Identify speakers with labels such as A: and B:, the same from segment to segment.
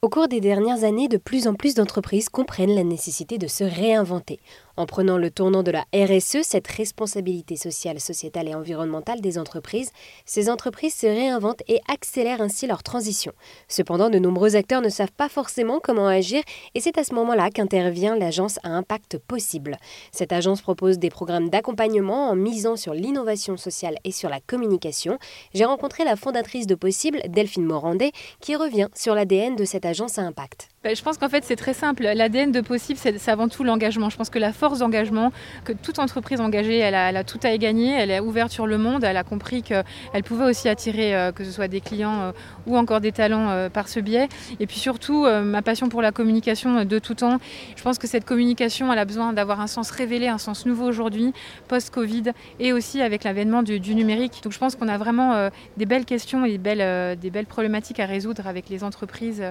A: Au cours des dernières années, de plus en plus d'entreprises comprennent la nécessité de se réinventer. En prenant le tournant de la RSE, cette responsabilité sociale, sociétale et environnementale des entreprises, ces entreprises se réinventent et accélèrent ainsi leur transition. Cependant, de nombreux acteurs ne savent pas forcément comment agir et c'est à ce moment-là qu'intervient l'agence à impact possible. Cette agence propose des programmes d'accompagnement en misant sur l'innovation sociale et sur la communication. J'ai rencontré la fondatrice de Possible, Delphine Morandet, qui revient sur l'ADN de cette agence à impact.
B: Ben, je pense qu'en fait c'est très simple. L'ADN de Possible, c'est avant tout l'engagement. Je pense que la force d'engagement, que toute entreprise engagée, elle a, tout à y gagner, elle est ouverte sur le monde, elle a compris qu'elle pouvait aussi attirer euh, que ce soit des clients euh, ou encore des talents euh, par ce biais. Et puis surtout, ma passion pour la communication de tout temps. Je pense que cette communication, elle a besoin d'avoir un sens révélé, un sens nouveau aujourd'hui, post-Covid, et aussi avec l'avènement du, numérique. Donc je pense qu'on a vraiment des belles questions et des belles, des belles problématiques à résoudre avec les entreprises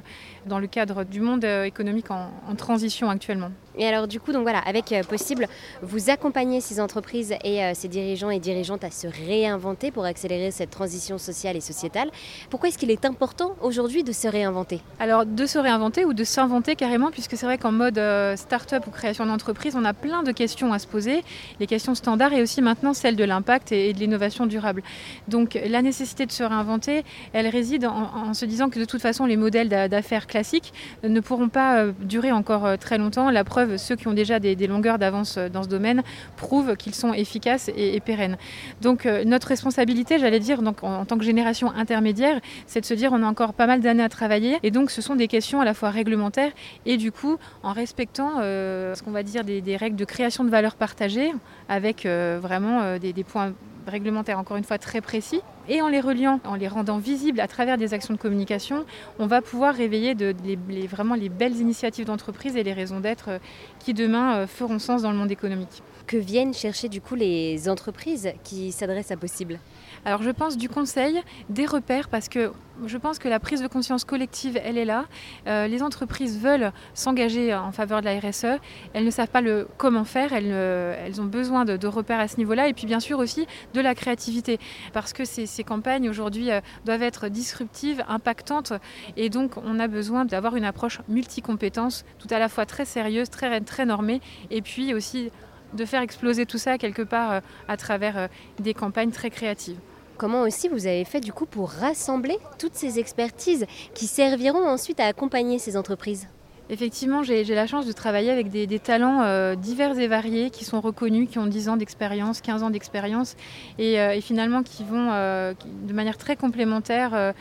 B: dans le cadre du monde économique en, transition actuellement.
A: Et alors du coup, donc voilà, avec Possible, vous accompagnez ces entreprises et euh, ces dirigeants et dirigeantes à se réinventer pour accélérer cette transition sociale et sociétale. Pourquoi est-ce qu'il est important aujourd'hui de se réinventer?
B: Alors de se réinventer ou de s'inventer carrément, puisque c'est vrai qu'en mode start-up ou création d'entreprise, on a plein de questions à se poser, les questions standards et aussi maintenant celles de l'impact et, de l'innovation durable. Donc la nécessité de se réinventer, elle réside en, se disant que de toute façon les modèles d'affaires classiques ne pourront pas euh, durer encore euh, très longtemps. La preuve, ceux qui ont déjà des, longueurs d'avance euh, dans ce domaine prouvent qu'ils sont efficaces et, pérennes. Donc notre responsabilité, j'allais dire, donc, en, tant que génération intermédiaire, c'est de se dire on a encore pas mal d'années à travailler. Et donc ce sont des questions à la fois réglementaires et du coup en respectant ce qu'on va dire des, règles de création de valeur partagée avec vraiment des points réglementaires encore une fois très précis et en les reliant, en les rendant visibles à travers des actions de communication, on va pouvoir réveiller de, les, vraiment les belles initiatives d'entreprise et les raisons d'être euh, qui demain euh, feront sens dans le monde économique.
A: Que viennent chercher du coup les entreprises qui s'adressent à Possible?
B: Alors je pense du conseil, des repères, parce que je pense que la prise de conscience collective, elle est là. Euh, les entreprises veulent s'engager en faveur de la RSE. Elles ne savent pas le comment faire. Elles, elles ont besoin de, de, repères à ce niveau-là. Et puis bien sûr aussi de la créativité. Parce que ces, ces campagnes aujourd'hui euh, doivent être disruptives, impactantes. Et donc on a besoin d'avoir une approche multicompétence, tout à la fois très sérieuse, très, très normée. Et puis aussi de faire exploser tout ça quelque part euh, à travers des campagnes très créatives.
A: Comment aussi vous avez fait du coup pour rassembler toutes ces expertises qui serviront ensuite à accompagner ces entreprises?
B: Effectivement, j'ai la chance de travailler avec des, talents euh, divers et variés qui sont reconnus, qui ont 10 ans d'expérience, 15 ans d'expérience et, euh, finalement qui vont euh, de manière très complémentaire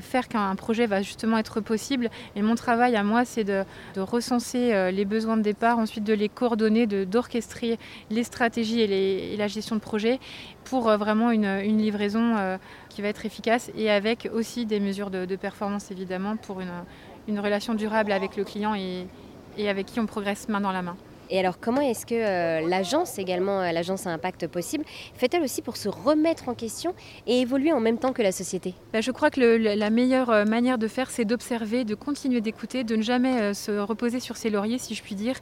B: faire qu'un projet va justement être possible. Et mon travail à moi, c'est de, recenser les besoins de départ, ensuite de les coordonner, d'orchestrer les stratégies et, la gestion de projet pour vraiment une, livraison qui va être efficace et avec aussi des mesures de performance évidemment pour une une relation durable avec le client et, avec qui on progresse main dans la main.
A: Et alors, comment est-ce que euh, l'agence, également euh, l'agence à impact possible, fait-elle aussi pour se remettre en question et évoluer en même temps que la société?
B: Bah, Je crois que la meilleure euh, manière de faire, c'est d'observer, de continuer d'écouter, de ne jamais se reposer sur ses lauriers, si je puis dire.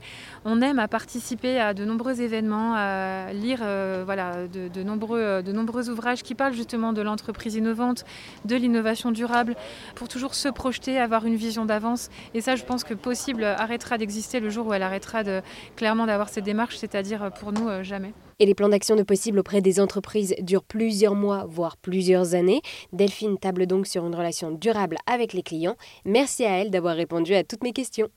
B: On aime à participer à de nombreux événements, à lire voilà, de, nombreux, de nombreux ouvrages qui parlent justement de l'entreprise innovante, de l'innovation durable, pour toujours se projeter, avoir une vision d'avance. Et ça, je pense que possible arrêtera d'exister le jour où elle arrêtera de clairement d'avoir ces démarches, c'est-à-dire euh, pour nous, euh, jamais.
A: Et les plans d'action de possible auprès des entreprises durent plusieurs mois, voire plusieurs années. Delphine table donc sur une relation durable avec les clients. Merci à elle d'avoir répondu à toutes mes questions.